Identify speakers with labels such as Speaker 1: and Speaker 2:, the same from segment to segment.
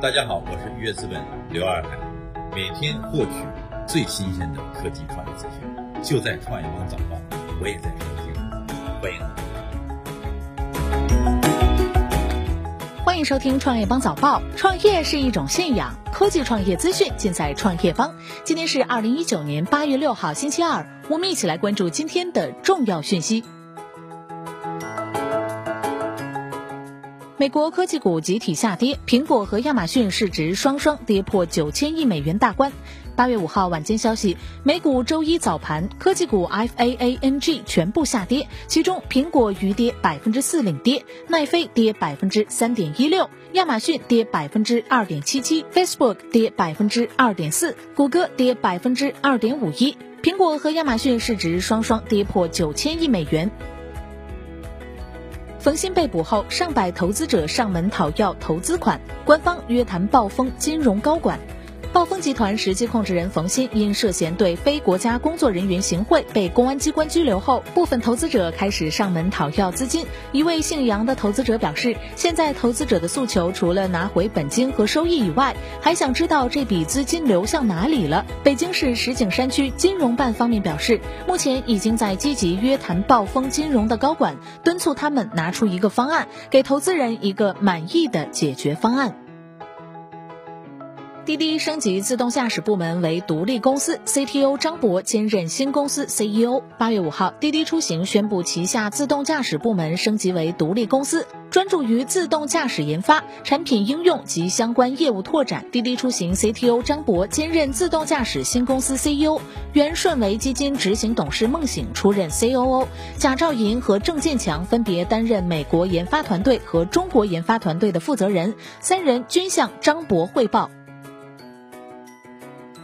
Speaker 1: 大家好，我是愉悦资本刘二海，每天获取最新鲜的科技创业资讯，就在创业邦早报，我也在收听，欢迎。
Speaker 2: 欢迎收听创业邦早报。创业是一种信仰，科技创业资讯尽在创业邦。今天是二零一九年八月六号，星期二，我们一起来关注今天的重要讯息。美国科技股集体下跌，苹果和亚马逊市值双双跌破九千亿美元大关。八月五号晚间消息，美股周一早盘，科技股 FAANG 全部下跌，其中苹果余跌百分之四领跌，奈飞跌百分之三点一六，亚马逊跌百分之二点七七，Facebook 跌百分之二点四，谷歌跌百分之二点五一。苹果和亚马逊市值双双跌破九千亿美元。冯鑫被捕后，上百投资者上门讨要投资款，官方约谈暴风金融高管。暴风集团实际控制人冯鑫因涉嫌对非国家工作人员行贿，被公安机关拘留后，部分投资者开始上门讨要资金。一位姓杨的投资者表示，现在投资者的诉求除了拿回本金和收益以外，还想知道这笔资金流向哪里了。北京市石景山区金融办方面表示，目前已经在积极约谈暴风金融的高管，敦促他们拿出一个方案，给投资人一个满意的解决方案。滴滴升级自动驾驶部门为独立公司，CTO 张博兼任新公司 CEO。八月五号，滴滴出行宣布旗下自动驾驶部门升级为独立公司，专注于自动驾驶研发、产品应用及相关业务拓展。滴滴出行 CTO 张博兼任自动驾驶新公司 CEO，原顺为基金执行董事孟醒出任 COO，贾兆银和郑建强分别担任美国研发团队和中国研发团队的负责人，三人均向张博汇报。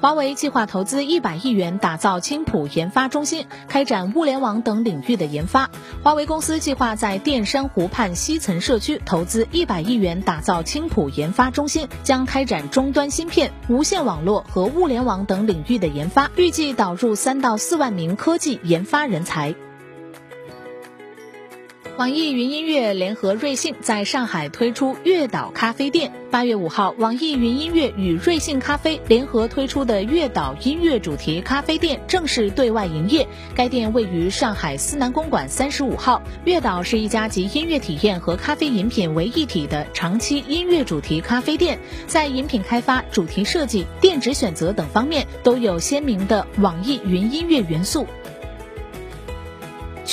Speaker 2: 华为计划投资一百亿元打造青浦研发中心，开展物联网等领域的研发。华为公司计划在淀山湖畔西层社区投资一百亿元打造青浦研发中心，将开展终端芯片、无线网络和物联网等领域的研发，预计导入三到四万名科技研发人才。网易云音乐联合瑞幸在上海推出月岛咖啡店。八月五号，网易云音乐与瑞幸咖啡联合推出的月岛音乐主题咖啡店正式对外营业。该店位于上海思南公馆三十五号。月岛是一家集音乐体验和咖啡饮品为一体的长期音乐主题咖啡店，在饮品开发、主题设计、店址选择等方面都有鲜明的网易云音乐元素。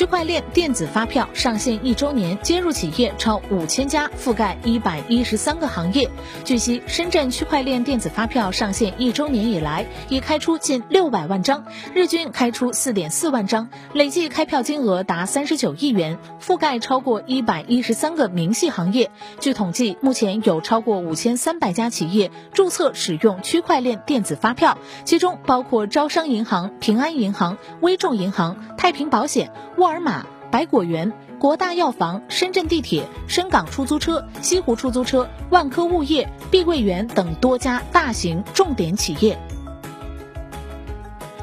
Speaker 2: 区块链电子发票上线一周年，接入企业超五千家，覆盖一百一十三个行业。据悉，深圳区块链电子发票上线一周年以来，已开出近六百万张，日均开出四点四万张，累计开票金额达三十九亿元，覆盖超过一百一十三个明细行业。据统计，目前有超过五千三百家企业注册使用区块链电子发票，其中包括招商银行、平安银行、微众银行、太平保险。沃尔玛、百果园、国大药房、深圳地铁、深港出租车、西湖出租车、万科物业、碧桂园等多家大型重点企业。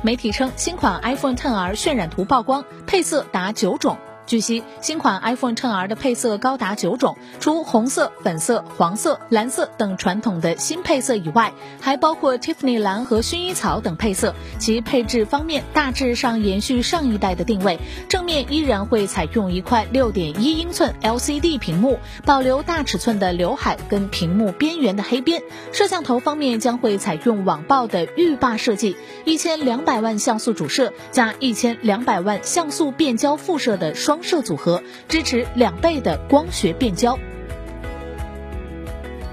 Speaker 2: 媒体称，新款 iPhone XR 渲染图曝光，配色达九种。据悉，新款 iPhone XR 的配色高达九种，除红色、粉色、黄色、蓝色等传统的新配色以外，还包括 Tiffany 蓝和薰衣草等配色。其配置方面大致上延续上一代的定位，正面依然会采用一块六点一英寸 LCD 屏幕，保留大尺寸的刘海跟屏幕边缘的黑边。摄像头方面将会采用网曝的浴霸设计，一千两百万像素主摄加一千两百万像素变焦副摄的双。摄组合支持两倍的光学变焦。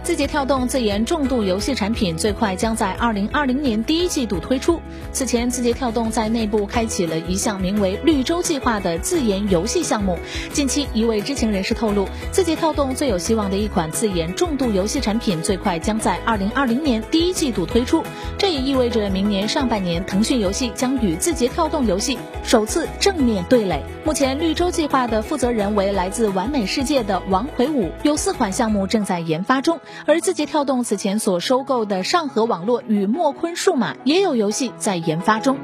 Speaker 2: 字节跳动自研重度游戏产品最快将在二零二零年第一季度推出。此前，字节跳动在内部开启了一项名为“绿洲计划”的自研游戏项目。近期，一位知情人士透露，字节跳动最有希望的一款自研重度游戏产品最快将在二零二零年第一季度推出。这也意味着明年上半年，腾讯游戏将与字节跳动游戏首次正面对垒。目前，绿洲计划的负责人为来自完美世界的王魁武，有四款项目正在研发中。而字节跳动此前所收购的上合网络与墨坤数码也有游戏在研发中。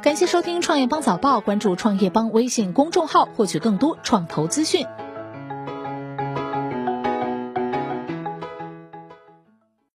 Speaker 2: 感谢收听创业邦早报，关注创业邦微信公众号，获取更多创投资讯。